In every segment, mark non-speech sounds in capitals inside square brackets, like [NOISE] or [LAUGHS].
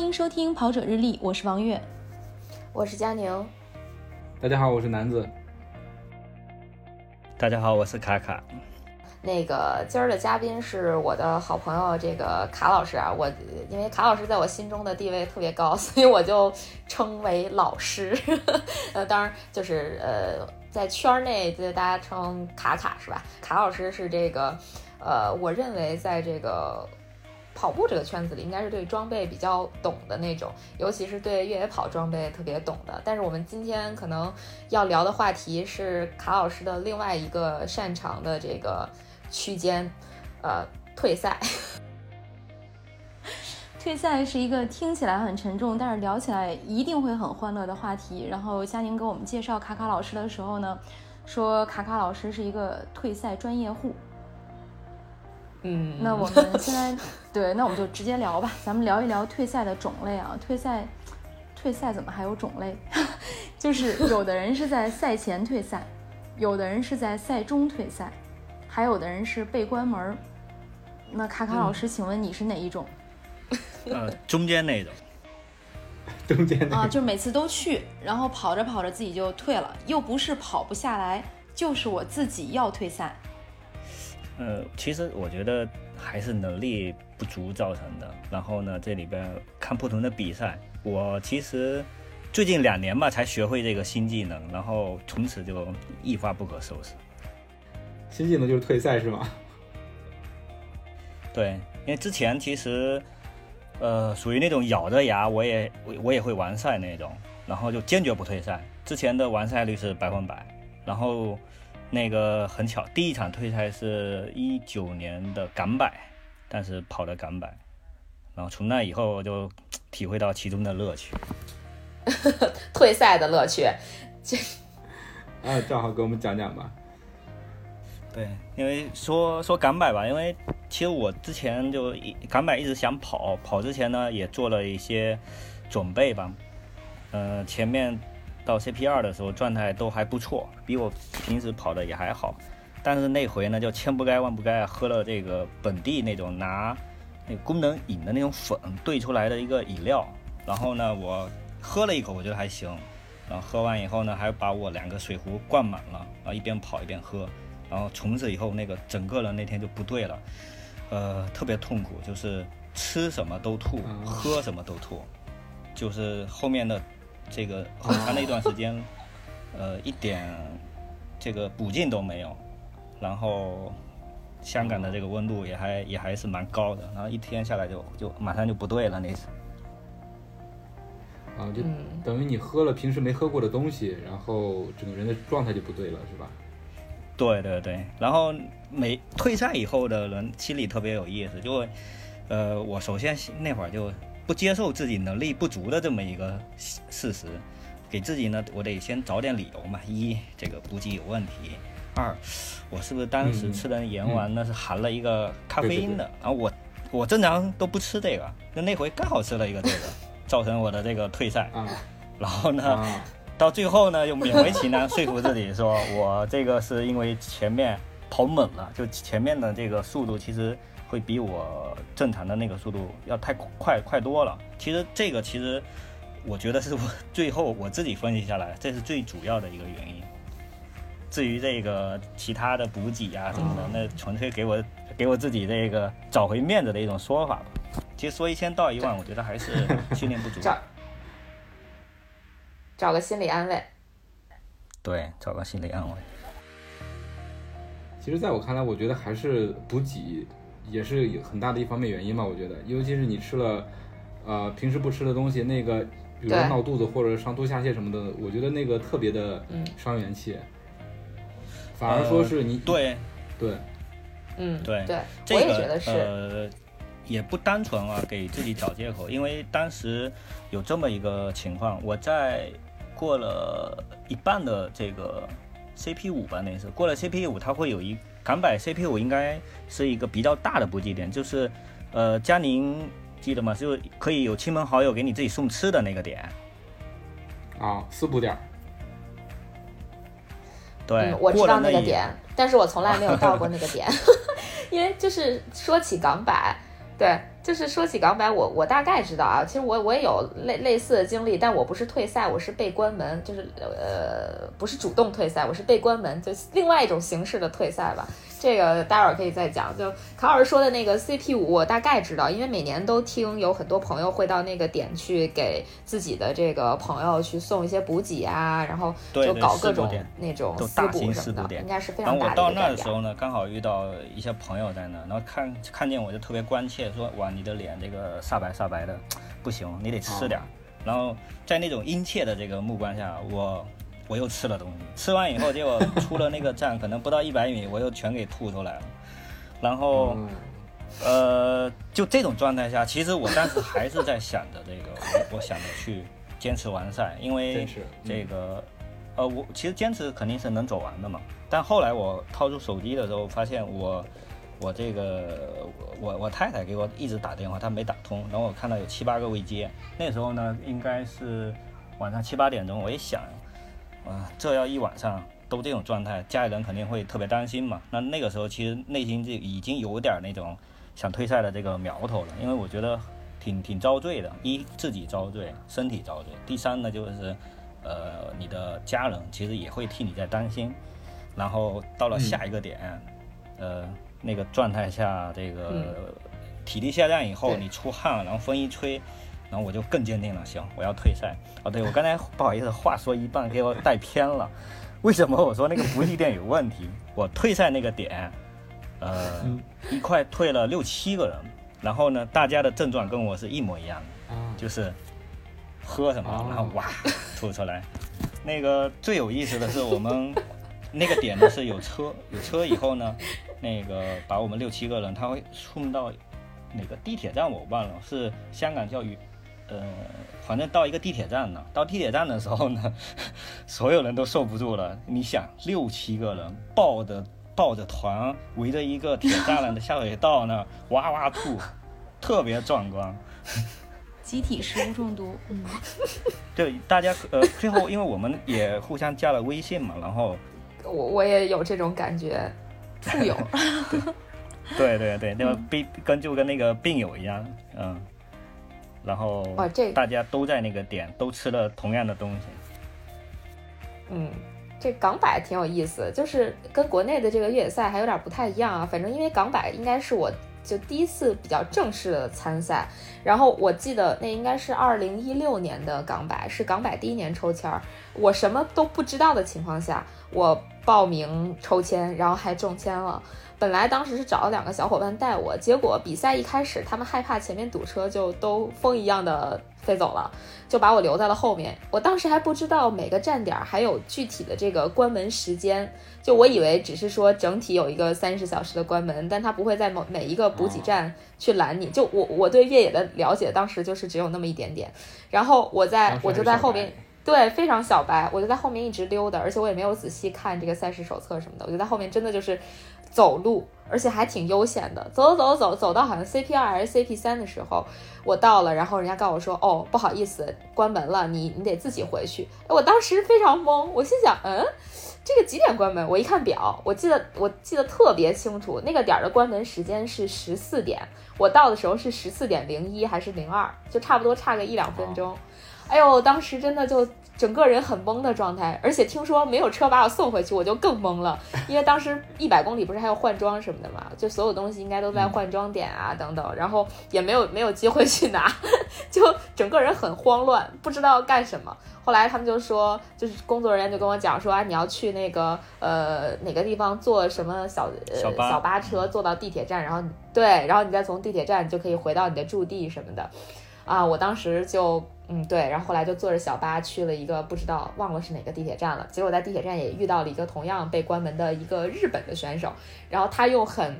欢迎收听《跑者日历》，我是王悦，我是佳宁。大家好，我是南子。大家好，我是卡卡。那个今儿的嘉宾是我的好朋友，这个卡老师啊。我因为卡老师在我心中的地位特别高，[LAUGHS] 所以我就称为老师。[LAUGHS] 呃，当然就是呃，在圈内就大家称卡卡是吧？卡老师是这个呃，我认为在这个跑步这个圈子里，应该是对装备比较懂的那种，尤其是对越野跑装备特别懂的。但是我们今天可能要聊的话题是卡老师的另外一个擅长的这个。区间，呃，退赛。[LAUGHS] 退赛是一个听起来很沉重，但是聊起来一定会很欢乐的话题。然后佳宁给我们介绍卡卡老师的时候呢，说卡卡老师是一个退赛专业户。嗯，那我们现在对，那我们就直接聊吧。咱们聊一聊退赛的种类啊。退赛，退赛怎么还有种类？[LAUGHS] 就是有的人是在赛前退赛，有的人是在赛中退赛。还有的人是被关门儿，那卡卡老师，请问你是哪一种？[LAUGHS] 呃，中间那种。中间啊，就每次都去，然后跑着跑着自己就退了，又不是跑不下来，就是我自己要退赛。呃，其实我觉得还是能力不足造成的。然后呢，这里边看不同的比赛，我其实最近两年吧才学会这个新技能，然后从此就一发不可收拾。新技能就是退赛是吗？[LAUGHS] 对，因为之前其实，呃，属于那种咬着牙我也我我也会完赛那种，然后就坚决不退赛。之前的完赛率是百分百，然后那个很巧，第一场退赛是一九年的港百，但是跑的港百，然后从那以后我就体会到其中的乐趣，[LAUGHS] 退赛的乐趣。这，啊，正好给我们讲讲吧。对，因为说说港百吧，因为其实我之前就港百一直想跑，跑之前呢也做了一些准备吧。呃，前面到 CP 二的时候状态都还不错，比我平时跑的也还好。但是那回呢，就千不该万不该，喝了这个本地那种拿那功能饮的那种粉兑出来的一个饮料。然后呢，我喝了一口，我觉得还行。然后喝完以后呢，还把我两个水壶灌满了，然后一边跑一边喝。然后从此以后，那个整个人那天就不对了，呃，特别痛苦，就是吃什么都吐，喝什么都吐，就是后面的这个很长的一段时间，呃，一点这个补进都没有。然后香港的这个温度也还也还是蛮高的，然后一天下来就就马上就不对了那次。啊，就等于你喝了平时没喝过的东西，然后整个人的状态就不对了，是吧？对对对，然后每退赛以后的人心里特别有意思，就，呃，我首先那会儿就不接受自己能力不足的这么一个事实，给自己呢，我得先找点理由嘛。一，这个补给有问题；二，我是不是当时吃的盐丸那是含了一个咖啡因的？然后我我正常都不吃这个，那那回刚好吃了一个这个，[LAUGHS] 造成我的这个退赛。然后呢？到最后呢，又勉为其难 [LAUGHS] 说服自己，说我这个是因为前面跑猛了，就前面的这个速度其实会比我正常的那个速度要太快快多了。其实这个其实我觉得是我最后我自己分析下来，这是最主要的一个原因。至于这个其他的补给啊什么的，那纯粹给我给我自己这个找回面子的一种说法吧。其实说一千道一万，我觉得还是训练不足。[LAUGHS] 找个心理安慰，对，找个心理安慰。其实，在我看来，我觉得还是补给也是有很大的一方面原因吧。我觉得，尤其是你吃了，呃，平时不吃的东西，那个，比如闹肚子或者上吐下泻什么的，我觉得那个特别的伤元气。反而说是你对对，嗯对对，这个呃，也不单纯啊，给自己找借口，因为当时有这么一个情况，我在。过了一半的这个 CP 五吧，那是过了 CP 五，它会有一港版 CP 五，应该是一个比较大的补给点，就是呃，佳宁记得吗？就可以有亲朋好友给你自己送吃的那个点。啊，四补点。对，我知道那个点，但是我从来没有到过那个点，[LAUGHS] [LAUGHS] 因为就是说起港版，对。就是说起港百，我我大概知道啊，其实我我也有类类似的经历，但我不是退赛，我是被关门，就是呃不是主动退赛，我是被关门，就另外一种形式的退赛吧。这个待会儿可以再讲。就卡老师说的那个 CP 五，我大概知道，因为每年都听有很多朋友会到那个点去给自己的这个朋友去送一些补给啊，然后就搞各种那种私补什么的，应该是非常大的。然后我到那的时候呢，刚好遇到一些朋友在那，然后看看见我就特别关切，说哇，你的脸这个煞白煞白的，[TSK] 不行，你得吃点。然后在那种殷切的这个目光下，我。我又吃了东西，吃完以后，结果出了那个站，可能不到一百米，我又全给吐出来了。然后，呃，就这种状态下，其实我当时还是在想着这个，[LAUGHS] 我我想着去坚持完赛，因为这个，呃，我其实坚持肯定是能走完的嘛。但后来我掏出手机的时候，发现我我这个我我太太给我一直打电话，她没打通，然后我看到有七八个未接。那时候呢，应该是晚上七八点钟，我一想。啊，这要一晚上都这种状态，家里人肯定会特别担心嘛。那那个时候其实内心就已经有点那种想退赛的这个苗头了，因为我觉得挺挺遭罪的。一自己遭罪，身体遭罪；第三呢，就是呃你的家人其实也会替你在担心。然后到了下一个点，呃那个状态下，这个体力下降以后，你出汗，然后风一吹。然后我就更坚定了，行，我要退赛。哦，对我刚才不好意思，话说一半给我带偏了。[LAUGHS] 为什么我说那个补给点有问题？[LAUGHS] 我退赛那个点，呃，一块退了六七个人，然后呢，大家的症状跟我是一模一样的，就是喝什么，然后哇 [LAUGHS] 吐出来。那个最有意思的是，我们那个点呢是有车，有车以后呢，那个把我们六七个人，他会送到哪个地铁站我忘了，是香港叫与。呃，反正到一个地铁站呢，到地铁站的时候呢，[LAUGHS] 所有人都受不住了。你想，六七个人抱着抱着团，围着一个铁栅栏的下水道呢，[LAUGHS] 哇哇吐，特别壮观。[LAUGHS] 集体食物中毒，嗯，对，大家呃，最后因为我们也互相加了微信嘛，然后我我也有这种感觉，富有，[LAUGHS] 对对对，那个病跟就跟那个病友一样，嗯。然后哇，这大家都在那个点都吃了同样的东西。嗯，这港百挺有意思，就是跟国内的这个越野赛还有点不太一样啊。反正因为港百应该是我就第一次比较正式的参赛，然后我记得那应该是二零一六年的港百，是港百第一年抽签儿，我什么都不知道的情况下，我报名抽签，然后还中签了。本来当时是找了两个小伙伴带我，结果比赛一开始，他们害怕前面堵车，就都风一样的飞走了，就把我留在了后面。我当时还不知道每个站点还有具体的这个关门时间，就我以为只是说整体有一个三十小时的关门，但他不会在某每一个补给站去拦你。就我我对越野的了解，当时就是只有那么一点点。然后我在我就在后面，对，非常小白，我就在后面一直溜达，而且我也没有仔细看这个赛事手册什么的，我就在后面真的就是。走路，而且还挺悠闲的。走走走走走到好像 CP 二还是 CP 三的时候，我到了，然后人家告诉我说：“哦，不好意思，关门了，你你得自己回去。”我当时非常懵，我心想：“嗯，这个几点关门？”我一看表，我记得我记得特别清楚，那个点儿的关门时间是十四点，我到的时候是十四点零一还是零二，就差不多差个一两分钟。哎呦，当时真的就。整个人很懵的状态，而且听说没有车把我送回去，我就更懵了。[LAUGHS] 因为当时一百公里不是还要换装什么的嘛，就所有东西应该都在换装点啊等等，然后也没有没有机会去拿，[LAUGHS] 就整个人很慌乱，不知道干什么。后来他们就说，就是工作人员就跟我讲说啊，你要去那个呃哪个地方坐什么小小小巴车坐到地铁站，然后对，然后你再从地铁站就可以回到你的驻地什么的。啊，我当时就。嗯，对，然后后来就坐着小巴去了一个不知道忘了是哪个地铁站了。结果在地铁站也遇到了一个同样被关门的一个日本的选手，然后他用很，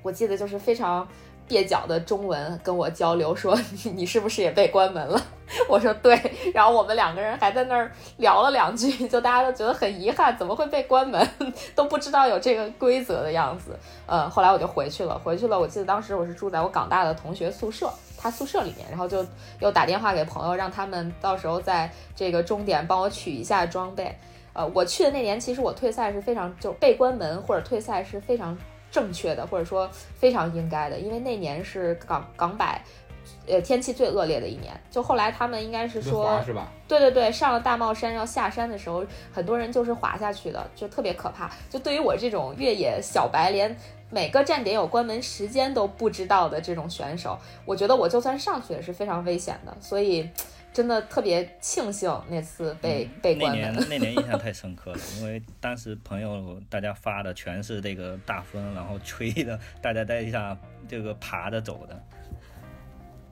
我记得就是非常蹩脚的中文跟我交流，[LAUGHS] 说你是不是也被关门了？[LAUGHS] 我说对，然后我们两个人还在那儿聊了两句，[LAUGHS] 就大家都觉得很遗憾，怎么会被关门，都不知道有这个规则的样子。呃，后来我就回去了，回去了。我记得当时我是住在我港大的同学宿舍。他宿舍里面，然后就又打电话给朋友，让他们到时候在这个终点帮我取一下装备。呃，我去的那年，其实我退赛是非常就被关门或者退赛是非常正确的，或者说非常应该的，因为那年是港港百。呃，天气最恶劣的一年，就后来他们应该是说，是吧？对对对，上了大帽山要下山的时候，很多人就是滑下去的，就特别可怕。就对于我这种越野小白，连每个站点有关门时间都不知道的这种选手，我觉得我就算上去也是非常危险的。所以真的特别庆幸那次被被关门。那年 [LAUGHS] 那年印象太深刻了，因为当时朋友大家发的全是这个大风，然后吹的大家在下这个爬着走的。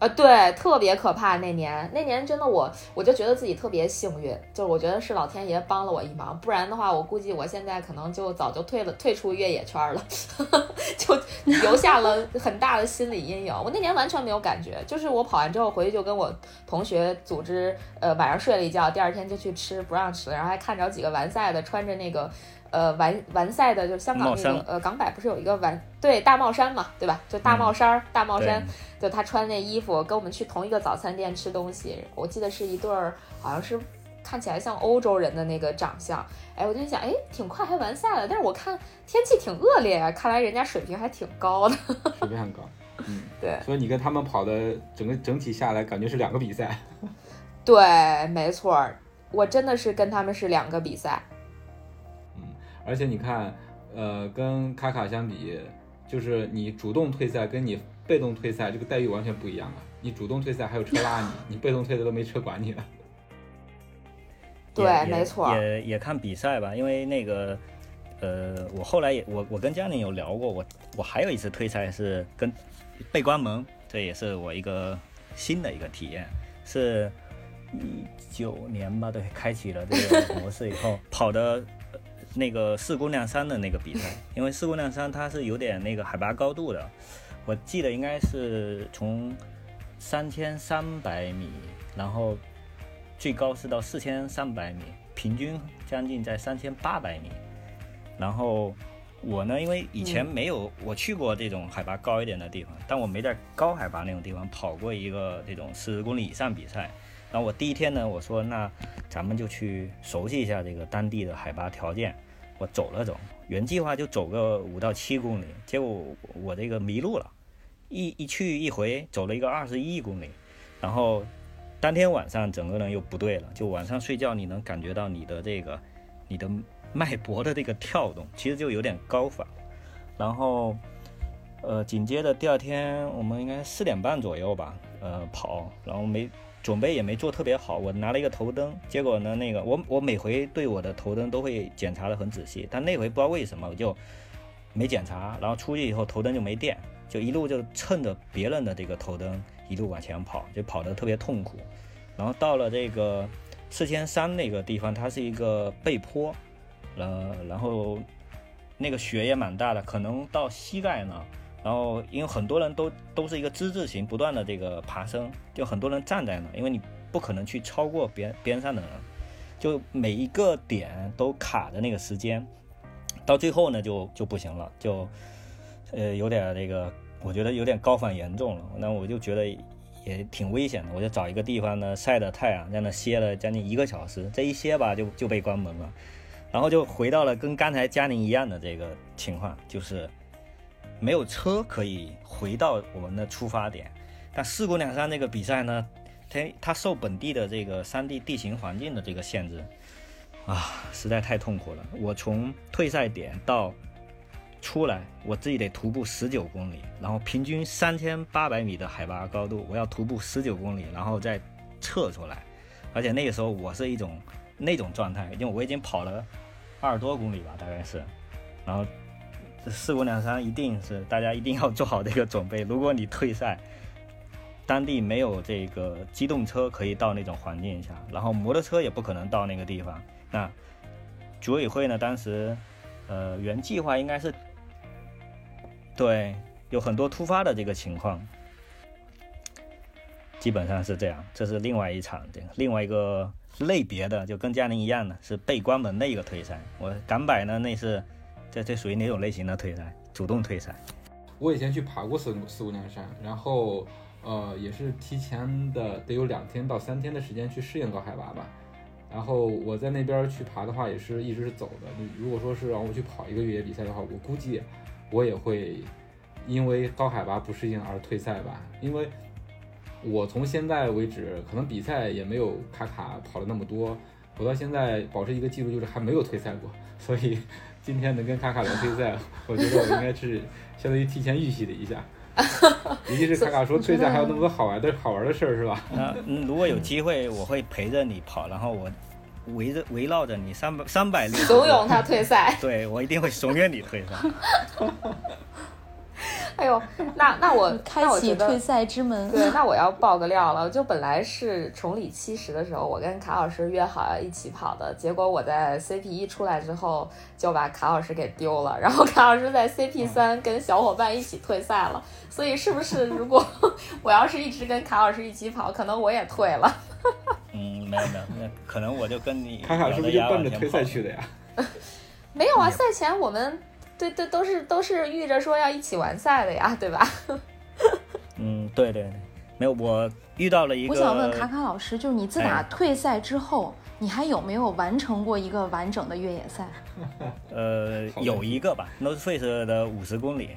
啊，对，特别可怕。那年，那年真的我，我就觉得自己特别幸运，就是我觉得是老天爷帮了我一忙，不然的话，我估计我现在可能就早就退了，退出越野圈了，[LAUGHS] 就留下了很大的心理阴影。我那年完全没有感觉，就是我跑完之后回去就跟我同学组织，呃，晚上睡了一觉，第二天就去吃不让吃，然后还看着几个完赛的穿着那个。呃，完完赛的就香港那个呃港百不是有一个完对大帽衫嘛，对吧？就大帽衫儿，大帽衫，就他穿那衣服跟我们去同一个早餐店吃东西，我记得是一对儿，好像是看起来像欧洲人的那个长相。哎，我就想，哎，挺快还完赛了，但是我看天气挺恶劣啊，看来人家水平还挺高的。水平很高，嗯，对。所以你跟他们跑的整个整体下来，感觉是两个比赛。对，没错，我真的是跟他们是两个比赛。而且你看，呃，跟卡卡相比，就是你主动退赛跟你被动退赛，这个待遇完全不一样啊！你主动退赛还有车拉你，[LAUGHS] 你被动退的都没车管你了。对，没错。也也看比赛吧，因为那个，呃，我后来也我我跟佳宁有聊过，我我还有一次退赛是跟被关门，这也是我一个新的一个体验，是一九年吧，对，开启了这个模式以后跑的。那个四姑娘山的那个比赛，[LAUGHS] 因为四姑娘山它是有点那个海拔高度的，我记得应该是从三千三百米，然后最高是到四千三百米，平均将近在三千八百米。然后我呢，因为以前没有我去过这种海拔高一点的地方，但我没在高海拔那种地方跑过一个这种四十公里以上比赛。然后我第一天呢，我说那咱们就去熟悉一下这个当地的海拔条件。我走了走，原计划就走个五到七公里，结果我这个迷路了，一一去一回走了一个二十一公里，然后当天晚上整个人又不对了，就晚上睡觉你能感觉到你的这个你的脉搏的这个跳动，其实就有点高反。然后呃紧接着第二天我们应该四点半左右吧，呃跑，然后没。准备也没做特别好，我拿了一个头灯，结果呢，那个我我每回对我的头灯都会检查的很仔细，但那回不知道为什么我就没检查，然后出去以后头灯就没电，就一路就趁着别人的这个头灯一路往前跑，就跑得特别痛苦。然后到了这个四千三那个地方，它是一个背坡，呃，然后那个雪也蛮大的，可能到膝盖呢。然后，因为很多人都都是一个之字形不断的这个爬升，就很多人站在那，因为你不可能去超过边边上的人，就每一个点都卡的那个时间，到最后呢就就不行了，就呃有点那个，我觉得有点高反严重了。那我就觉得也挺危险的，我就找一个地方呢晒着太阳，在那歇了将近一个小时，这一歇吧就就被关门了，然后就回到了跟刚才佳宁一样的这个情况，就是。没有车可以回到我们的出发点，但四姑娘山那个比赛呢，它它受本地的这个山地地形环境的这个限制，啊，实在太痛苦了。我从退赛点到出来，我自己得徒步十九公里，然后平均三千八百米的海拔高度，我要徒步十九公里，然后再撤出来。而且那个时候我是一种那种状态，因为我已经跑了二十多公里吧，大概是，然后。这四姑娘山一定是大家一定要做好这个准备。如果你退赛，[LAUGHS] 当地没有这个机动车可以到那种环境下，然后摩托车也不可能到那个地方。那组委会呢？当时，呃，原计划应该是对，有很多突发的这个情况，基本上是这样。这是另外一场这个另外一个类别的，就跟嘉宁一样的，是被关门的一个退赛。我港百呢，那是。这这属于哪种类型的退赛？主动退赛。我以前去爬过四四姑娘山，然后呃也是提前的得有两天到三天的时间去适应高海拔吧。然后我在那边去爬的话，也是一直是走的。如果说是让我去跑一个越野比赛的话，我估计我也会因为高海拔不适应而退赛吧。因为我从现在为止，可能比赛也没有卡卡跑了那么多，我到现在保持一个记录就是还没有退赛过。所以今天能跟卡卡聊退赛，[LAUGHS] 我觉得我应该是相当于提前预习了一下。[LAUGHS] 尤其是卡卡说退赛还有那么多好玩的好玩的事儿，是吧？[LAUGHS] 那如果有机会，我会陪着你跑，然后我围着围绕着你三百三百里，怂恿他退赛。对我一定会怂恿你退赛。哎呦，[LAUGHS] 那那我开启退赛之门。对，[LAUGHS] 那我要爆个料了。就本来是崇礼七十的时候，我跟卡老师约好要一起跑的，结果我在 CP 一出来之后就把卡老师给丢了，然后卡老师在 CP 三跟小伙伴一起退赛了。所以是不是如果我要是一直跟卡老师一起跑，可能我也退了？[LAUGHS] 嗯，没有没有，那可能我就跟你卡卡是不是就奔着退赛去的呀？没有啊，赛前我们。对对，都是都是预着说要一起完赛的呀，对吧？[LAUGHS] 嗯，对对对，没有我遇到了一个。我想问卡卡老师，就是你自打退赛之后，你还有没有完成过一个完整的越野赛？[LAUGHS] 呃，有一个吧，North Face 的五十公里，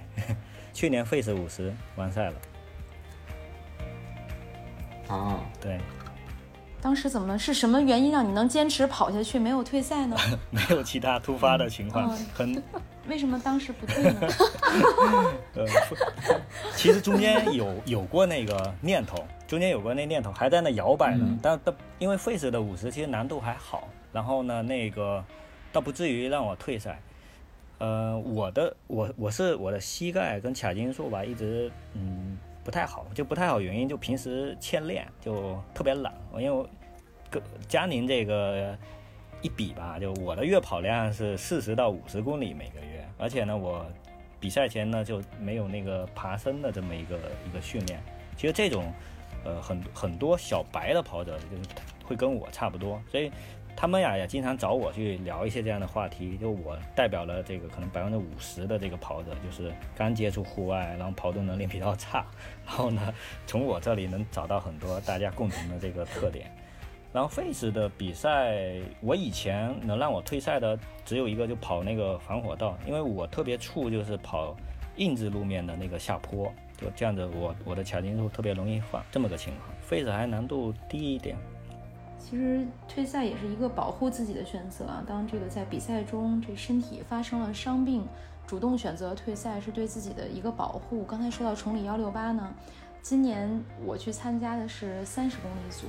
去年 Face 五十完赛了。啊，[LAUGHS] 对。当时怎么了？是什么原因让你能坚持跑下去，没有退赛呢？没有其他突发的情况，很。为什么当时不退呢？[LAUGHS] 呃，[LAUGHS] 其实中间有有过那个念头，中间有过那念头，还在那摇摆呢。但但因为 Face 的五十其实难度还好，然后呢，那个倒不至于让我退赛。呃，我的我我是我的膝盖跟髂筋束吧，一直嗯。不太好，就不太好，原因就平时欠练，就特别懒。因为跟佳宁这个一比吧，就我的月跑量是四十到五十公里每个月，而且呢，我比赛前呢就没有那个爬升的这么一个一个训练。其实这种呃很很多小白的跑者就是会跟我差不多，所以。他们呀也经常找我去聊一些这样的话题，就我代表了这个可能百分之五十的这个跑者，就是刚接触户外，然后跑动能力比较差，然后呢，从我这里能找到很多大家共同的这个特点。然后 Face 的比赛，我以前能让我退赛的只有一个，就跑那个防火道，因为我特别怵就是跑硬质路面的那个下坡，就这样子，我我的髂筋束特别容易放，这么个情况。Face 还难度低一点。其实退赛也是一个保护自己的选择啊。当这个在比赛中这身体发生了伤病，主动选择退赛是对自己的一个保护。刚才说到崇礼幺六八呢，今年我去参加的是三十公里组，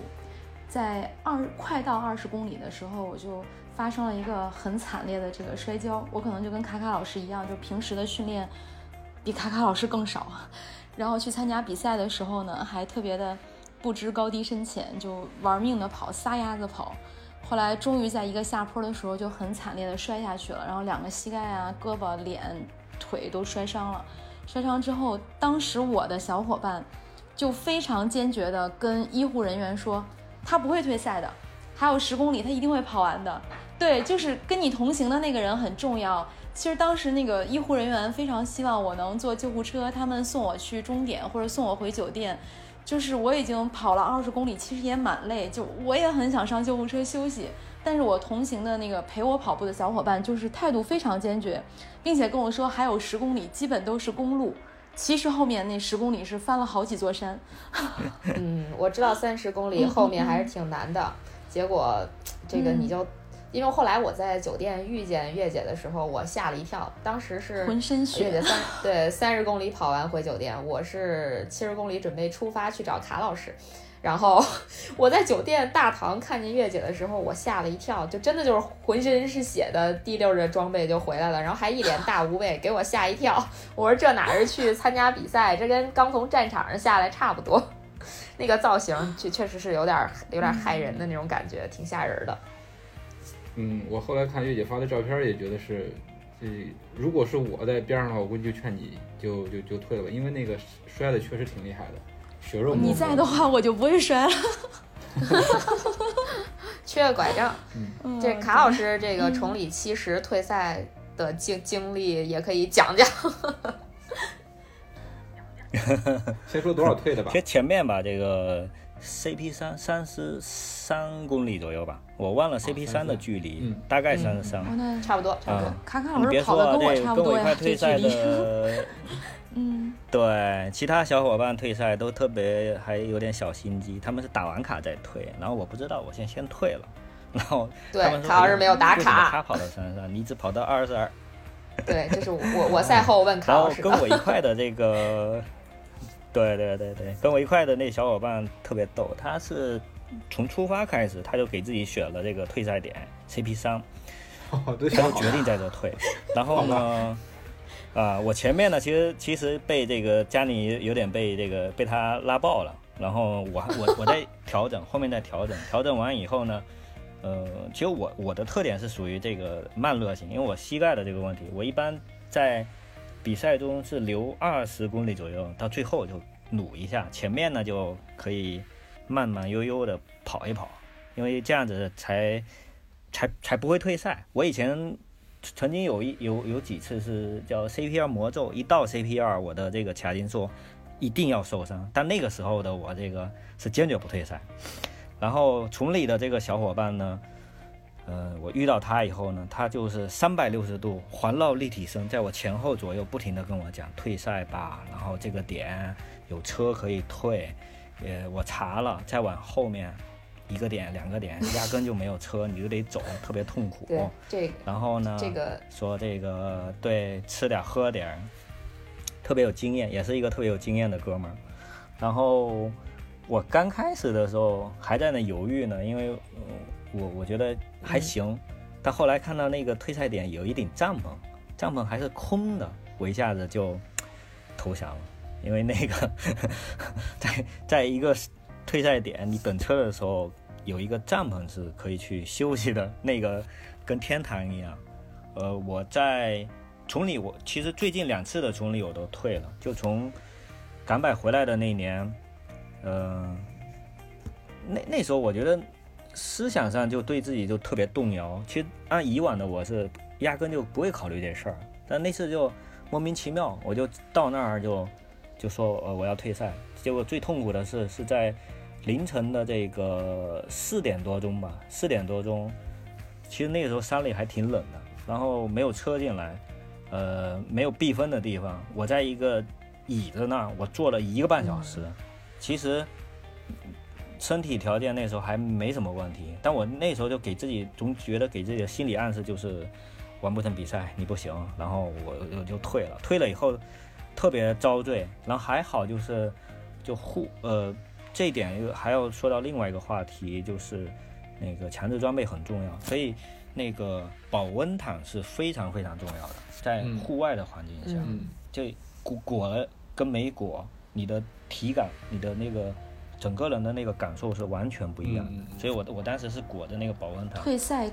在二快到二十公里的时候，我就发生了一个很惨烈的这个摔跤。我可能就跟卡卡老师一样，就平时的训练比卡卡老师更少，然后去参加比赛的时候呢，还特别的。不知高低深浅，就玩命的跑，撒丫子跑。后来终于在一个下坡的时候，就很惨烈的摔下去了，然后两个膝盖啊、胳膊、脸、腿都摔伤了。摔伤之后，当时我的小伙伴就非常坚决的跟医护人员说，他不会退赛的，还有十公里，他一定会跑完的。对，就是跟你同行的那个人很重要。其实当时那个医护人员非常希望我能坐救护车，他们送我去终点或者送我回酒店。就是我已经跑了二十公里，其实也蛮累，就我也很想上救护车休息。但是我同行的那个陪我跑步的小伙伴，就是态度非常坚决，并且跟我说还有十公里，基本都是公路。其实后面那十公里是翻了好几座山。[LAUGHS] 嗯，我知道三十公里后面还是挺难的，结果这个你就。因为后来我在酒店遇见月姐的时候，我吓了一跳。当时是浑身血，月姐三对三十公里跑完回酒店，我是七十公里准备出发去找卡老师。然后 [LAUGHS] 我在酒店大堂看见月姐的时候，我吓了一跳，就真的就是浑身是血的滴溜着装备就回来了，然后还一脸大无畏，给我吓一跳。我说这哪是去参加比赛，这跟刚从战场上下来差不多。[LAUGHS] 那个造型确确实是有点有点害人的那种感觉，挺吓人的。嗯，我后来看月姐发的照片，也觉得是，这如果是我在边上的话，我估计就劝你就就就退了，因为那个摔的确实挺厉害的，血肉。你在的话，我就不会摔了。[LAUGHS] 缺个拐杖。嗯，这卡老师这个崇礼七十退赛的经经历也可以讲讲。[LAUGHS] [LAUGHS] 先说多少退的吧。先前面吧，这个 CP 三三十三公里左右吧，我忘了 CP 三的距离，嗯。大概三十三。差不多，差不多。啊，卡卡你别老师跑的说啊这跟我差不多跟我一块呀，这距退赛离。的，[LAUGHS] 嗯，对，其他小伙伴退赛都特别还有点小心机，他们是打完卡再退，然后我不知道，我先先退了，[LAUGHS] 然后对他们说卡老师哎没有打卡。他跑到三十三，你只跑到二十二，对，这是我我我赛后问卡 [LAUGHS] 然后老师的。跟我一块的这个，对对对对，跟我一块的那小伙伴特别逗，他是从出发开始他就给自己选了这个退赛点 CP 三，他就决定在这退。然后呢，[LAUGHS] 啊，我前面呢，其实其实被这个家里有点被这个被他拉爆了，然后我还我我在调整，后面在调整，调整完以后呢，呃，其实我我的特点是属于这个慢热型，因为我膝盖的这个问题，我一般在比赛中是留二十公里左右，到最后就努一下，前面呢就可以慢慢悠悠的跑一跑，因为这样子才才才不会退赛。我以前曾经有一有有几次是叫 CPR 魔咒，一到 CPR 我的这个卡丁说一定要受伤，但那个时候的我这个是坚决不退赛。然后崇礼的这个小伙伴呢，呃，我遇到他以后呢，他就是三百六十度环绕立体声，在我前后左右不停的跟我讲退赛吧，然后这个点有车可以退，呃，我查了，再往后面一个点两个点压根就没有车，你就得走，特别痛苦。对，这个然后呢，这个说这个对吃点喝点，特别有经验，也是一个特别有经验的哥们儿。然后我刚开始的时候还在那犹豫呢，因为、呃我我觉得还行，但后来看到那个退赛点有一顶帐篷，帐篷还是空的，我一下子就投降了，因为那个 [LAUGHS] 在在一个退赛点，你等车的时候有一个帐篷是可以去休息的，那个跟天堂一样。呃，我在崇礼，我其实最近两次的崇礼我都退了，就从港百回来的那年，呃，那那时候我觉得思想上就对自己就特别动摇。其实按以往的我是压根就不会考虑这事儿，但那次就莫名其妙，我就到那儿就就说呃我要退赛。结果最痛苦的是是在凌晨的这个四点多钟吧，四点多钟，其实那个时候山里还挺冷的，然后没有车进来，呃，没有避风的地方，我在一个椅子那儿，我坐了一个半小时，其实身体条件那时候还没什么问题，但我那时候就给自己总觉得给自己的心理暗示就是完不成比赛。你不行，然后我我就退了，退了以后特别遭罪，然后还好就是就护呃这一点又还要说到另外一个话题，就是那个强制装备很重要，所以那个保温毯是非常非常重要的，在嗯。户外的环境下，嗯，这裹裹了跟没裹，你的体感，你的那个整个人的那个感受是完全不一样的。所以我我当时是裹着那个保温毯，退赛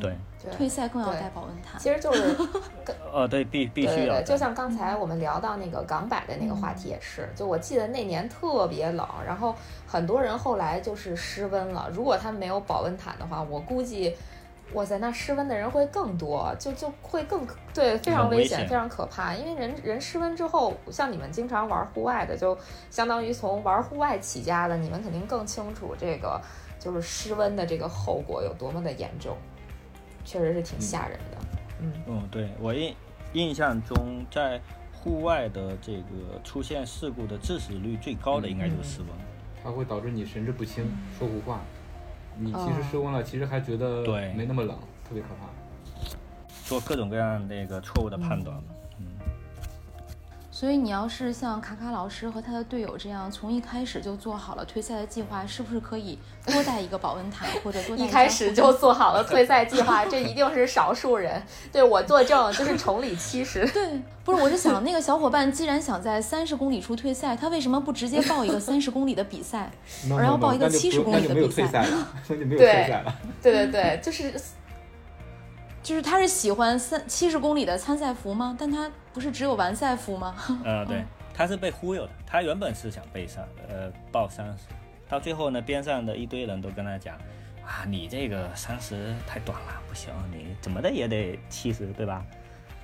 对，对。退赛更要带保温毯。其实就是 [LAUGHS] 呃，对，必必须要的，对对对，就像刚才我们聊到那个港版的那个话题也是，就我记得那年特别冷，然后很多人后来就是失温了。如果他没有保温毯的话，我估计，哇塞，那失温的人会更多，就就会更对，非常危险，危险非常可怕。因为人人失温之后，像你们经常玩户外的，就相当于从玩户外起家的，你们肯定更清楚这个就是失温的这个后果有多么的严重，确实是挺吓人的。嗯。嗯，对我印印象中，在户外的这个出现事故的致死率最高的应该就是失温。它会导致你神志不清，说胡话。你其实哦失温了，其实还觉得对没那么冷，特别可怕。做各种各样那个错误的判断。所以你要是像卡卡老师和他的队友这样，从一开始就做好了退赛的计划，是不是可以多带一个保温毯，或者多带一开始就做好了退赛计划，这一定是少数人。对我作证，就是崇礼七十。[LAUGHS] 对，不是，我是想那个小伙伴既然想在三十公里处退赛，他为什么不直接报一个三十公里的比赛？而要报一个七十公里的比赛退赛了，[LAUGHS] 那就没有对退赛了。[LAUGHS] 对对对，就是就是他是喜欢三七十公里的参赛服吗？但他不是只有完赛服吗？呃，[LAUGHS] 对，他是被忽悠的。他原本是想背上，呃，报三十，到最后呢，边上的一堆人都跟他讲，啊，你这个三十太短了，不行，你怎么的也得七十，对吧？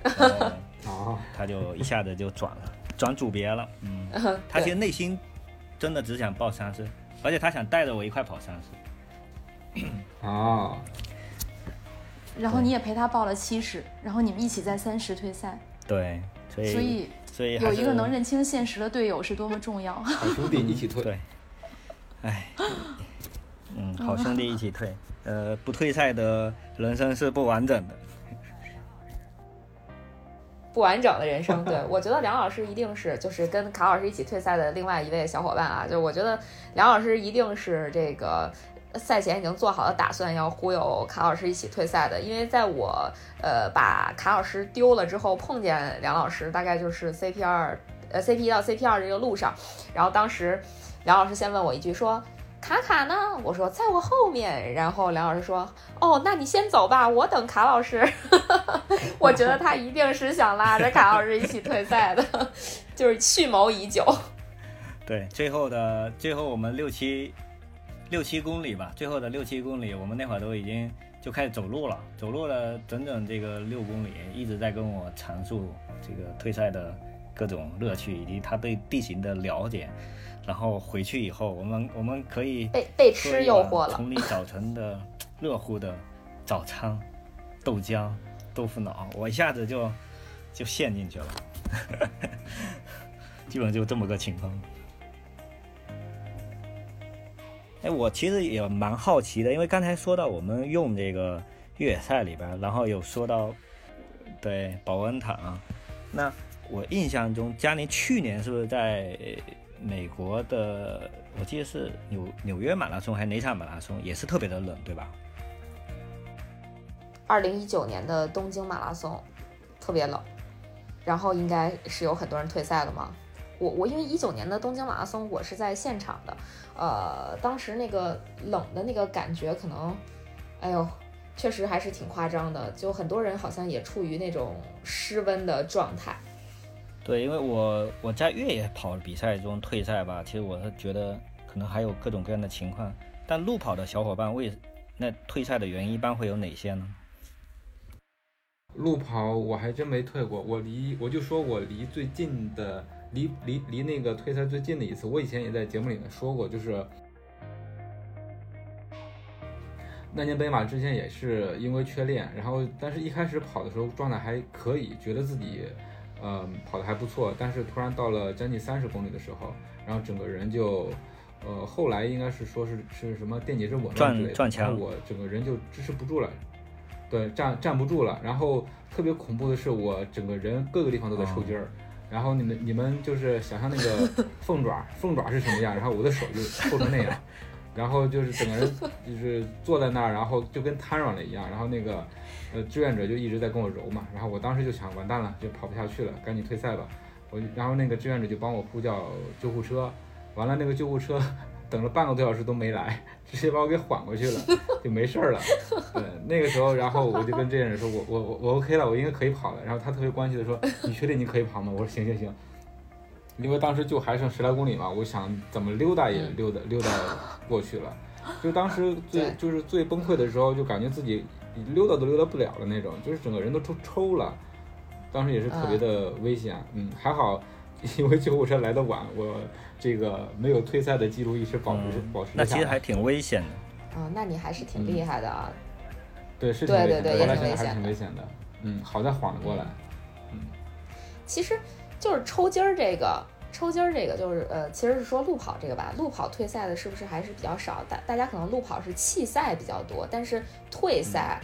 [LAUGHS] 哦，他就一下子就转了，转组别了。嗯，[LAUGHS] 他其实内心真的只想报三十，而且他想带着我一块跑三十。哦，然后你也陪他报了七十，然后你们一起在三十退赛，对，所以所以所以有一个能认清现实的队友是多么重要。好兄弟一起退。对，哎，嗯，好兄弟一起退，呃，不退赛的人生是不完整的。不完整的人生。对我觉得梁老师一定是就是跟卡老师一起退赛的另外一位小伙伴啊，就我觉得梁老师一定是这个。赛前已经做好了打算，要忽悠卡老师一起退赛的。因为在我呃把卡老师丢了之后，碰见梁老师，大概就是 CP 二呃 CP 一到 CP 二这个路上，然后当时梁老师先问我一句说：“卡卡呢？”我说：“在我后面。”然后梁老师说：“哦，那你先走吧，我等卡老师。[LAUGHS] ”我觉得他一定是想拉着卡老师一起退赛的，[LAUGHS] 就是蓄谋已久。对，最后的最后我们六七。六七公里吧，最后的六七公里，我们那会儿都已经就开始走路了，走路了整整这个六公里，一直在跟我阐述这个退赛的各种乐趣以及他对地形的了解。然后回去以后，我们我们可以被被吃诱惑了。从你早晨的 [LAUGHS] 热乎的早餐，豆浆、豆腐脑，我一下子就就陷进去了，[LAUGHS] 基本就这么个情况。哎，我其实也蛮好奇的，因为刚才说到我们用这个越野赛里边，然后有说到对保温毯啊，那我印象中佳宁去年是不是在美国的？我记得是纽纽约马拉松还是哪场马拉松，也是特别的冷，对吧？二零一九年的东京马拉松特别冷，然后应该是有很多人退赛了吗？我我因为一九年的东京马拉松我是在现场的。呃，当时那个冷的那个感觉，可能，哎呦，确实还是挺夸张的。就很多人好像也处于那种失温的状态。对，因为我我在越野跑比赛中退赛吧，其实我是觉得可能还有各种各样的情况。但路跑的小伙伴为那退赛的原因一般会有哪些呢？路跑我还真没退过，我离我就说我离最近的。离离离那个退赛最近的一次，我以前也在节目里面说过，就是那年北马之前也是因为缺练，然后但是一开始跑的时候状态还可以，觉得自己呃跑的还不错，但是突然到了将近三十公里的时候，然后整个人就呃后来应该是说是是什么电解质紊乱之类的，然后我整个人就支持不住了，对，站站不住了，然后特别恐怖的是我整个人各个地方都在抽筋儿。然后你们你们就是想象那个 [LAUGHS] 凤爪，凤爪是什么样？然后我的手就抽成那样，然后就是整个人就是坐在那儿，然后就跟瘫软了一样。然后那个呃志愿者就一直在跟我揉嘛，然后我当时就想完蛋了，就跑不下去了，赶紧退赛吧。我然后那个志愿者就帮我呼叫救护车，完了那个救护车。等了半个多小时都没来，直接把我给缓过去了，就没事儿了。对，那个时候，然后我就跟这些人说，我我我我 OK 了，我应该可以跑了。然后他特别关心的说，你确定你可以跑吗？我说行行行，因为当时就还剩十来公里嘛，我想怎么溜达也溜达溜达过去了。就当时最就是最崩溃的时候，就感觉自己溜达都溜达不了了那种，就是整个人都抽抽了。当时也是特别的危险，嗯，还好，因为救护车来的晚，我。这个没有退赛的记录一直保持保持那其实还挺危险的。啊，那你还是挺厉害的啊。对，是挺危险的。后来想想还是挺危险的。嗯，好在缓了过来。嗯，其实就是抽筋儿这个，抽筋儿这个就是呃，其实是说路跑这个吧。路跑退赛的是不是还是比较少？大大家可能路跑是弃赛比较多，但是退赛。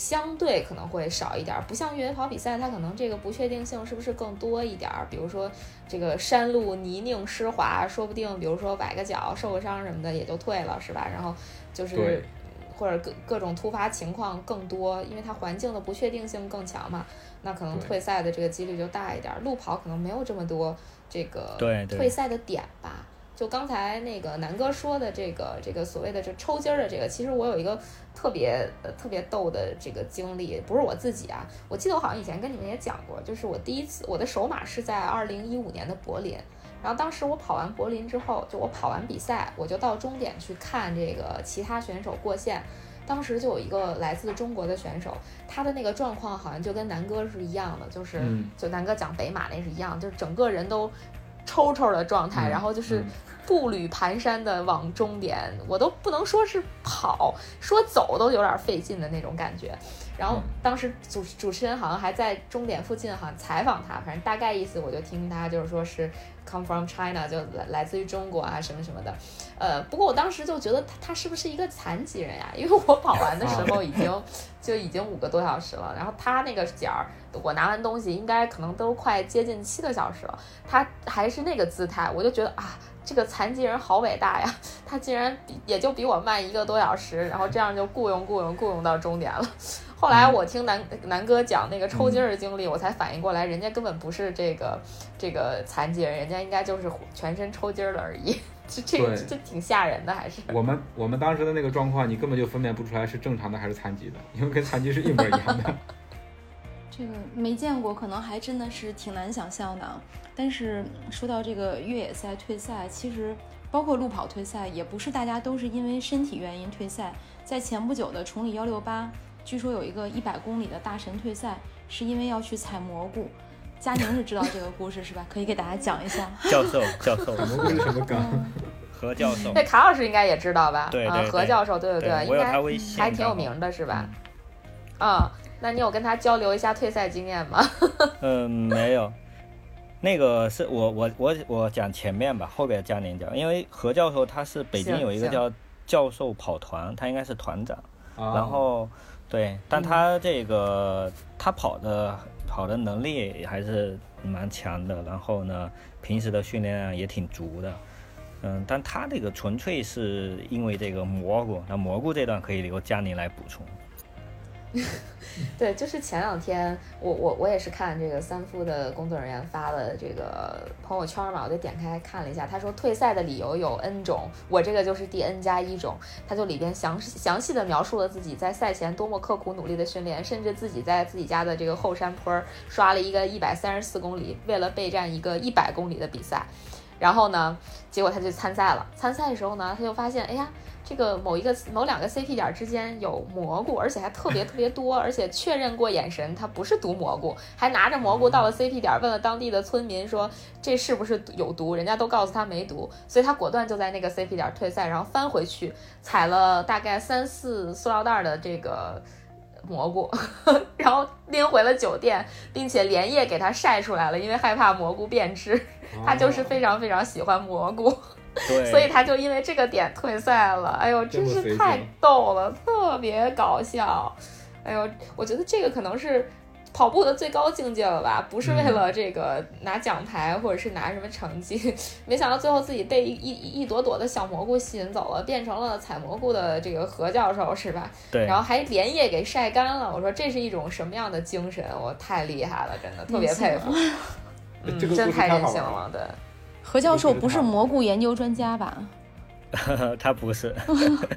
相对可能会少一点，不像越野跑比赛，它可能这个不确定性是不是更多一点儿？比如说这个山路泥泞湿滑，说不定比如说崴个脚、受个伤什么的也就退了，是吧？然后就是或者各各种突发情况更多，因为它环境的不确定性更强嘛，那可能退赛的这个几率就大一点。路跑可能没有这么多这个退赛的点吧。就刚才那个南哥说的这个这个所谓的这抽筋儿的这个，其实我有一个特别呃特别逗的这个经历，不是我自己啊，我记得我好像以前跟你们也讲过，就是我第一次我的首马是在二零一五年的柏林，然后当时我跑完柏林之后，就我跑完比赛，我就到终点去看这个其他选手过线，当时就有一个来自中国的选手，他的那个状况好像就跟南哥是一样的，就是就南哥讲北马那是一样，就是整个人都抽抽的状态，然后就是。步履蹒跚的往终点，我都不能说是跑，说走都有点费劲的那种感觉。然后当时主主持人好像还在终点附近，好像采访他，反正大概意思我就听他就是说是 come from China，就来来自于中国啊什么什么的。呃，不过我当时就觉得他他是不是一个残疾人呀？因为我跑完的时候已经就已经五个多小时了，然后他那个点儿我拿完东西应该可能都快接近七个小时了，他还是那个姿态，我就觉得啊。这个残疾人好伟大呀！他竟然比也就比我慢一个多小时，然后这样就雇佣雇佣雇佣到终点了。后来我听南南哥讲那个抽筋儿的经历，我才反应过来，人家根本不是这个这个残疾人，人家应该就是全身抽筋了而已。[LAUGHS] 这这这挺吓人的，还是我们我们当时的那个状况，你根本就分辨不出来是正常的还是残疾的，因为跟残疾是一模一样的。[LAUGHS] 这个没见过，可能还真的是挺难想象的。但是说到这个越野赛退赛，其实包括路跑退赛，也不是大家都是因为身体原因退赛。在前不久的崇礼幺六八，据说有一个一百公里的大神退赛，是因为要去采蘑菇。佳宁是知道这个故事是吧？可以给大家讲一下。教授，教授，[LAUGHS] 蘑菇是什么梗？何教授。那卡老师应该也知道吧？对对。何教授，对对对，应该还挺有名的，是吧？啊。那你有跟他交流一下退赛经验吗？[LAUGHS] 嗯，没有。那个是我我我我讲前面吧，后边佳宁讲。因为何教授他是北京有一个叫教授跑团，他应该是团长。然后对，但他这个他跑的跑的能力还是蛮强的。然后呢，平时的训练量也挺足的。嗯，但他这个纯粹是因为这个蘑菇。那蘑菇这段可以由佳宁来补充。[LAUGHS] 对，就是前两天，我我我也是看这个三夫的工作人员发的这个朋友圈嘛，我就点开看了一下，他说退赛的理由有 N 种，我这个就是第 N 加一种，他就里边详详细的描述了自己在赛前多么刻苦努力的训练，甚至自己在自己家的这个后山坡刷了一个一百三十四公里，为了备战一个一百公里的比赛，然后呢，结果他就参赛了，参赛的时候呢，他就发现，哎呀。这个某一个某两个 CP 点之间有蘑菇，而且还特别 [LAUGHS] 特别多，而且确认过眼神，它不是毒蘑菇，还拿着蘑菇到了 CP 点，问了当地的村民说这是不是有毒，人家都告诉他没毒，所以他果断就在那个 CP 点退赛，然后翻回去采了大概三四塑料袋的这个蘑菇，[LAUGHS] 然后拎回了酒店，并且连夜给它晒出来了，因为害怕蘑菇变质，他就是非常非常喜欢蘑菇。所以他就因为这个点退赛了，哎呦，真是太逗了，特别搞笑。哎呦，我觉得这个可能是跑步的最高境界了吧？不是为了这个拿奖牌或者是拿什么成绩，[LAUGHS] 没想到最后自己被一一一朵朵的小蘑菇吸引走了，变成了采蘑菇的这个何教授，是吧？对。然后还连夜给晒干了。我说这是一种什么样的精神？我太厉害了，真的特别佩服。[LAUGHS] 嗯，真太任性了，对。何教授不是蘑菇研究专家吧？[LAUGHS] 他不是，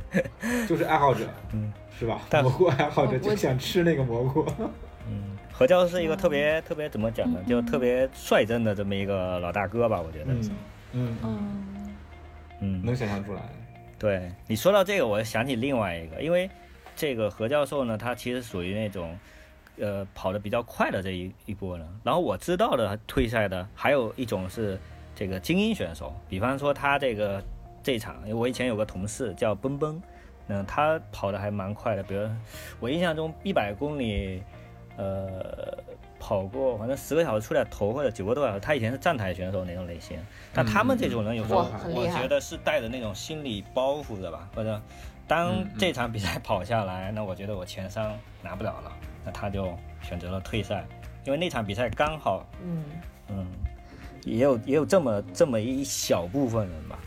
[LAUGHS] 就是爱好者，嗯，是吧？但蘑菇爱好者就想吃那个蘑菇。嗯，何教授是一个特别特别怎么讲呢？就特别率真的这么一个老大哥吧？我觉得。嗯嗯嗯，能想象出来。对你说到这个，我想起另外一个，因为这个何教授呢，他其实属于那种呃跑的比较快的这一一波人。然后我知道的退赛的还有一种是。这个精英选手，比方说他这个这场，因为我以前有个同事叫奔奔，嗯，他跑的还蛮快的。比如我印象中一百公里，呃，跑过反正十个小时出点头或者九个多小时。他以前是站台选手那种类型，但他们这种人有时候我觉得是带着那种心理包袱的吧，或者当这场比赛跑下来，那我觉得我前三拿不了了，那他就选择了退赛，因为那场比赛刚好，嗯嗯。也有也有这么这么一小部分人吧。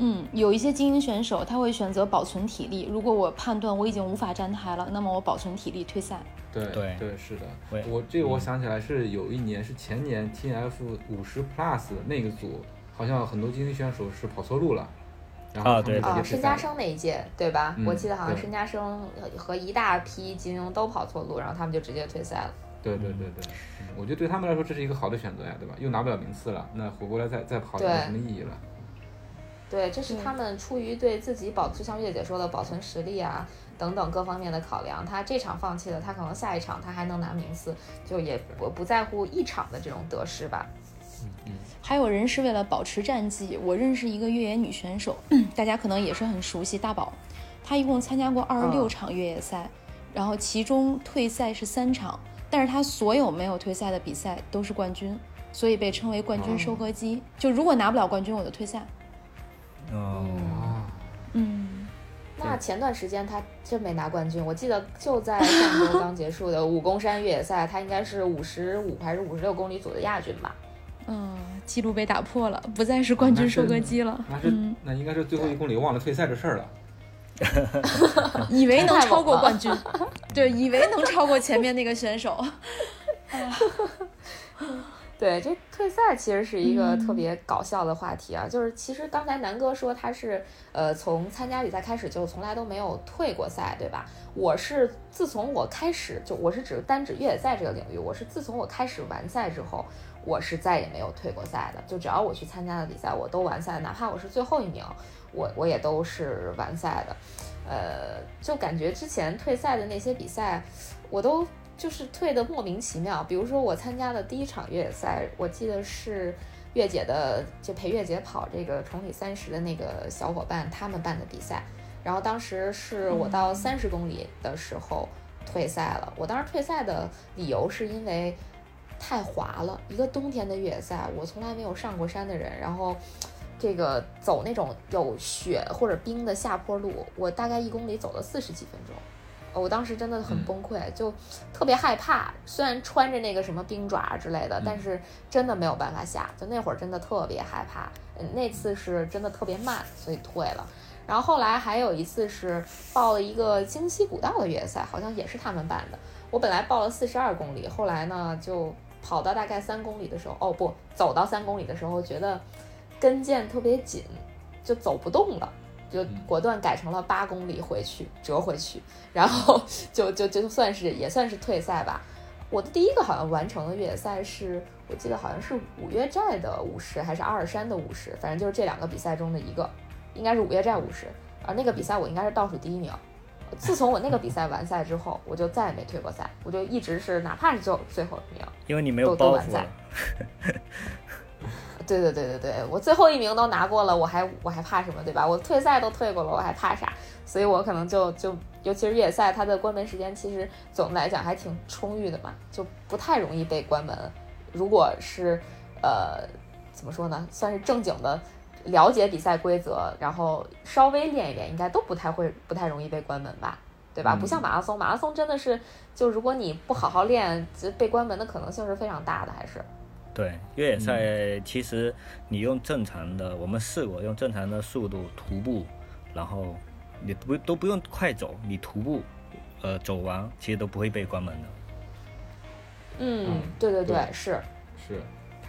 嗯，有一些精英选手他会选择保存体力。如果我判断我已经无法站台了，那么我保存体力退赛。对对对，是的。我这个我想起来是有一年是前年 T F 五十 Plus 那个组，好像很多精英选手是跑错路了。啊对啊，申嘉生那一届对吧？我记得好像申嘉生和一大批精英都跑错路，然后他们就直接退赛了。对对对对，我觉得对他们来说这是一个好的选择呀，对吧？又拿不了名次了，那回过来再再跑有什么意义了？对，这是他们出于对自己保，就像月姐说的保存实力啊等等各方面的考量。他这场放弃了，他可能下一场他还能拿名次，就也不不在乎一场的这种得失吧。还有人是为了保持战绩。我认识一个越野女选手，[CLEARS THROAT] 大家可能也是很熟悉大宝，她一共参加过二十六场越野赛，然后其中退赛是三场，但是他所有没有退赛的比赛都是冠军，所以被称为冠军收割机。就如果拿不了冠军，我就退赛。哦，啊，嗯，那前段时间他真没拿冠军，我记得就在上周刚结束的武功山越野赛，他应该是五十五还是五十六公里组的亚军吧？嗯，记录被打破了，不再是冠军收割机了。那是嗯，那应该是最后一公里忘了退赛的事儿了。[LAUGHS] 以为能超过冠军，对，以为能超过前面那个选手。[LAUGHS] 对，这退赛其实是一个嗯特别搞笑的话题啊。就是其实刚才南哥说他是呃从参加比赛开始就从来都没有退过赛，对吧？我是自从我开始就我是指单指越野赛这个领域，我是自从我开始完赛之后，我是再也没有退过赛的。就只要我去参加的比赛，我都完赛，哪怕我是最后一名，我我也都是完赛的。呃，就感觉之前退赛的那些比赛，我都就是退的莫名其妙。比如说我参加的第一场越野赛，我记得是月姐的，就陪月姐跑这个崇礼三十的那个小伙伴他们办的比赛。然后当时是我到三十公里的时候退赛了。我当时退赛的理由是因为太滑了，一个冬天的越野赛，我从来没有上过山的人，然后。这个走那种有雪或者冰的下坡路，我大概一公里走了四十几分钟，呃我当时真的很崩溃，就特别害怕。虽然穿着那个什么冰爪之类的，但是真的没有办法下。就那会儿真的特别害怕。嗯那次是真的特别慢，所以退了。然后后来还有一次是报了一个京西古道的越野赛，好像也是他们办的。我本来报了四十二公里，后来呢就跑到大概三公里的时候，哦不，走到三公里的时候觉得。跟腱特别紧，就走不动了，就果断改成了八公里回去折回去，然后 [LAUGHS] 就就就算是也算是退赛吧。我的第一个好像完成的越野赛是我记得好像是五岳寨的五十还是阿尔山的五十，反正就是这两个比赛中的一个，应该是五岳寨五十，而那个比赛我应该是倒数第一名。自从我那个比赛完赛之后，我就再也没退过赛，我就一直是哪怕是最后最后一名，因为你没有都都完赛包袱了。对对对对对，我最后一名都拿过了，我还我还怕什么，对吧？我退赛都退过了，我还怕啥？所以我可能就就，尤其是越野赛，它的关门时间其实总的来讲还挺充裕的嘛，就不太容易被关门。如果是呃怎么说呢，算是正经的了解比赛规则，然后稍微练一练，应该都不太会不太容易被关门吧，对吧？嗯不像马拉松，马拉松真的是就如果你不好好练，就被关门的可能性是非常大的，还是。对，越野赛其实你用正常的，我们试过用正常的速度徒步，然后你不都不用快走，你徒步，呃，走完其实都不会被关门的。嗯嗯，对对对，对是。是，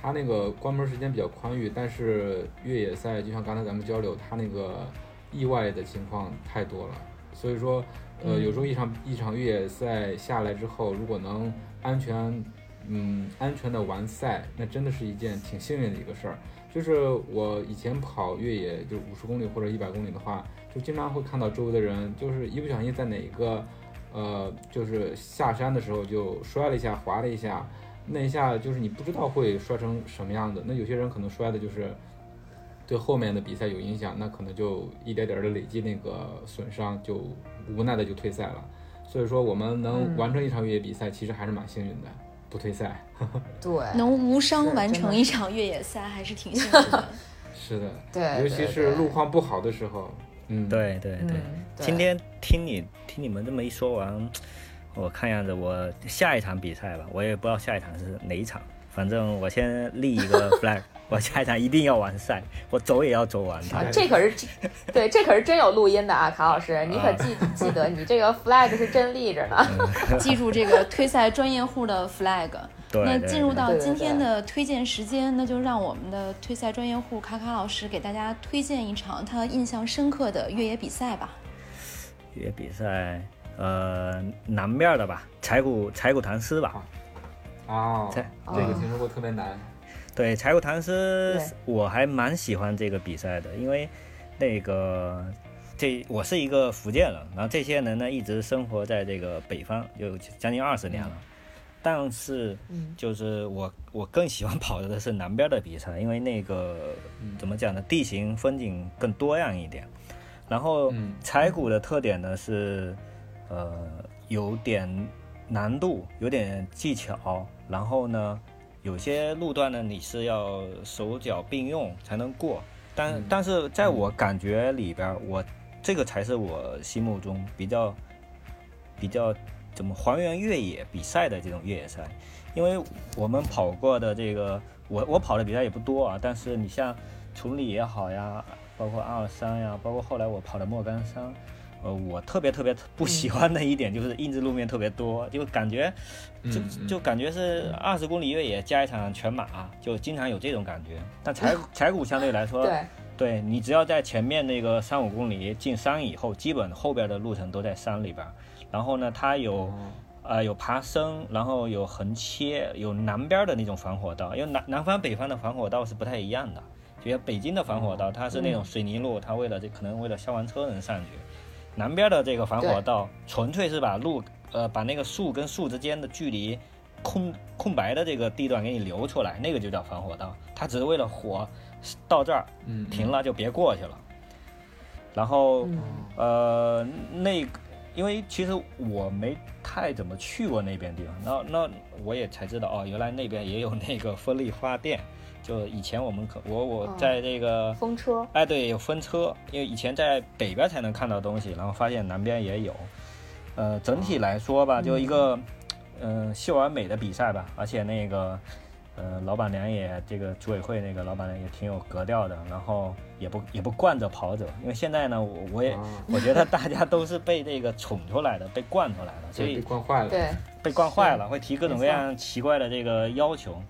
它那个关门时间比较宽裕，但是越野赛就像刚才咱们交流，它那个意外的情况太多了，所以说，呃，嗯有时候一场一场越野赛下来之后，如果能安全，嗯，安全的完赛，那真的是一件挺幸运的一个事儿。就是我以前跑越野，就五十公里或者一百公里的话，就经常会看到周围的人，就是一不小心在哪个，呃，就是下山的时候就摔了一下，滑了一下，那一下就是你不知道会摔成什么样子。那有些人可能摔的就是对后面的比赛有影响，那可能就一点点的累积那个损伤，就无奈的就退赛了。所以说，我们能嗯完成一场越野比赛，其实还是蛮幸运的，不退赛。[LAUGHS] 对，能无伤完成一场越野赛，还是挺幸运的。[LAUGHS] 是的，对，尤其是路，况不好的时候，嗯，，对对对今天听你听你们这么一说完，我看样子我下一场比赛吧，我也不知道下一场是哪一场，反正我先立一个 [LAUGHS] flag，我下一场一定要完赛，我走也要走完它啊。，这可是对，这可是真有录音的啊，卡老师，你可记记得，你这个 flag 是真立着呢。[LAUGHS] 记住这个推赛专业户的 flag。[LAUGHS] 那进入到今天的推荐时间，那就让我们的推赛专业户卡卡老师给大家推荐一场他印象深刻的越野比赛吧。越野比赛，呃，南面的吧，柴谷柴谷唐斯吧。哦，在这个听说过特别难，对，柴谷唐斯，我还蛮喜欢这个比赛的，因为那个这我是一个福建人，然后这些人呢一直生活在这个北方，有将近二十年了。但是就是我我更喜欢跑的是南边的比赛，因为那个怎么讲呢，地形风景更多样一点。然后柴谷的特点呢是，呃，有点难度，有点技巧。然后呢，有些路段呢你是要手脚并用才能过。但但是在我感觉里边，我这个才是我心目中比较比较怎么还原越野比赛的这种越野赛。因为我们跑过的这个，我我跑的比赛也不多啊。但是你像崇礼也好呀。包括阿尔山呀，包括后来我跑的莫干山，呃，我特别特别不喜欢的一点就是硬质路面特别多，就感觉就就感觉是二十公里越野加一场全马，就经常有这种感觉。但柴柴谷相对来说，对，对你只要在前面那个三五公里进山以后，基本后边的路程都在山里边。然后呢，它有呃有爬升，然后有横切，有南边的那种防火道，因为南南方北方的防火道是不太一样的。就像北京的防火道，它是那种水泥路，它为了这可能为了消防车能上去。南边的这个防火道，纯粹是把路呃把那个树跟树之间的距离空空白的这个地段给你留出来，那个就叫防火道。它只是为了火到这儿停了就别过去了。然后呃那因为其实我没太怎么去过那边地方，那那我也才知道哦，原来那边也有那个风力发电。就以前我们可我我在这个风车，哎对，有风车，因为以前在北边才能看到东西，然后发现南边也有。呃，整体来说吧，就一个嗯秀完美的比赛吧，而且那个呃老板娘也这个组委会那个老板娘也挺有格调的，然后也不也不惯着跑者，因为现在呢我我也我觉得大家都是被这个宠出来的，被惯出来的，所以被惯坏了，对，被惯坏了，会提各种各样奇怪的这个要求。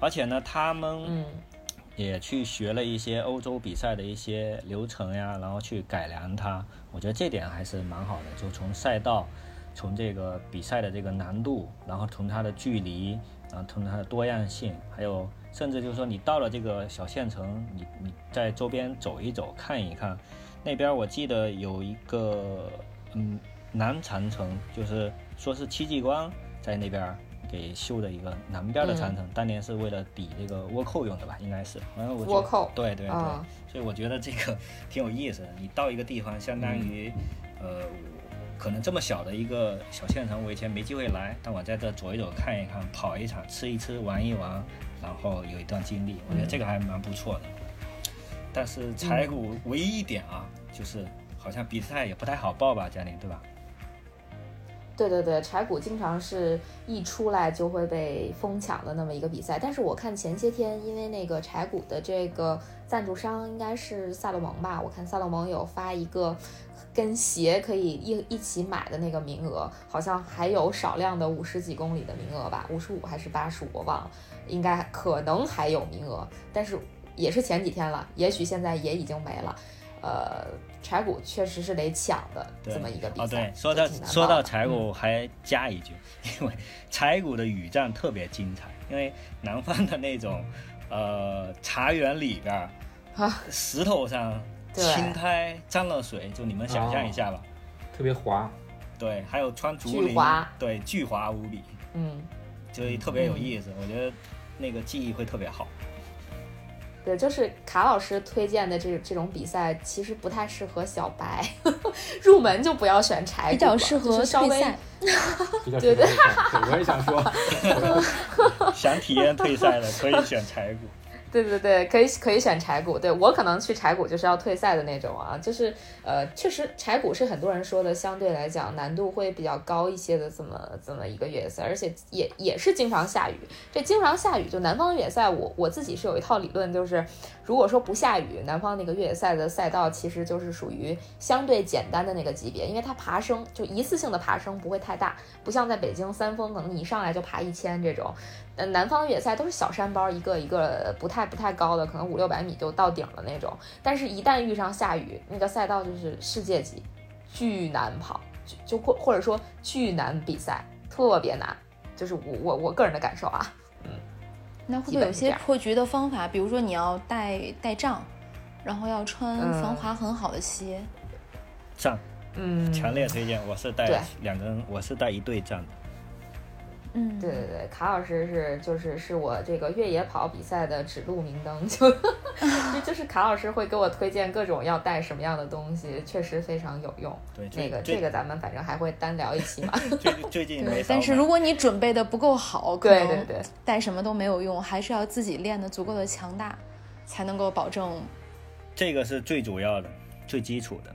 而且呢，他们也去学了一些欧洲比赛的一些流程呀，然后去改良它。我觉得这点还是蛮好的。就从赛道，从这个比赛的这个难度，然后从它的距离，然后从它的多样性，还有甚至就是说你到了这个小县城，你你在周边走一走，看一看。那边我记得有一个嗯南长城，就是说是戚继光在那边。给修的一个南边的长城，当年是为了抵这个倭寇用的吧？应该是。倭寇。对对对。所以我觉得这个 [LAUGHS] 挺有意思的。你到一个地方，相当于，呃，可能这么小的一个小县城，我以前没机会来，但我在这走一走、看一看、跑一场、吃一吃、玩一玩，然后有一段经历，我觉得这个还蛮不错的。但是柴谷唯一一点啊，就是好像比赛也不太好报吧，嘉玲，对吧？对对对，柴谷经常是一出来就会被疯抢的那么一个比赛。但是我看前些天，因为那个柴谷的这个赞助商应该是萨洛蒙吧，我看萨洛蒙有发一个跟鞋可以一一起买的那个名额，好像还有少量的五十几公里的名额吧，五十五还是八十五，我忘了，应该可能还有名额，但是也是前几天了，也许现在也已经没了。呃，柴谷确实是得抢的这么一个比赛。哦，对，说到说到柴谷，还加一句，[LAUGHS] 因为柴谷的雨战特别精彩，因为南方的那种呃茶园里边啊，石头上青苔沾了水，就你们想象一下吧，特别滑。对，还有穿竹林，对，巨滑无比。嗯，就特别有意思，我觉得那个记忆会特别好。对，就是卡老师推荐的这这种比赛，其实不太适合小白，[LAUGHS] 入门就不要选柴谷，比较适合 [LAUGHS] 稍微。对对，我也想说，[LAUGHS] 想体验退赛的可以选柴谷。对对对，可以可以选柴谷。对我可能去柴谷就是要退赛的那种啊，就是呃，确实柴谷是很多人说的相对来讲难度会比较高一些的这么这么一个越野赛，而且也也是经常下雨。这经常下雨，就南方越野赛，我我自己是有一套理论，就是如果说不下雨，南方那个越野赛的赛道其实就是属于相对简单的那个级别，因为它爬升就一次性的爬升不会太大，不像在北京三峰，可能你一上来就爬一千这种。呃，南方越野赛都是小山包，一个一个不太不太高的，可能五六百米就到顶了那种。但是，一旦遇上下雨，那个赛道就是世界级，巨难跑，就就或或者说巨难比赛，特别难。就是我我我个人的感受啊，嗯。那会不会有些破局的方法？比如说你要带带杖，然后要穿防滑很好的鞋。杖，嗯，强烈推荐。我是带两根，我是带一对杖的。嗯，对对对，卡老师是就是是我这个越野跑比赛的指路明灯，就 [LAUGHS] 就就是卡老师会给我推荐各种要带什么样的东西，确实非常有用。对，那个这个咱们反正还会单聊一期嘛。[LAUGHS] 最最近没对，但是如果你准备的不够好，可对对能对，带什么都没有用，还是要自己练的足够的强大，才能够保证。这个是最主要的、最基础的。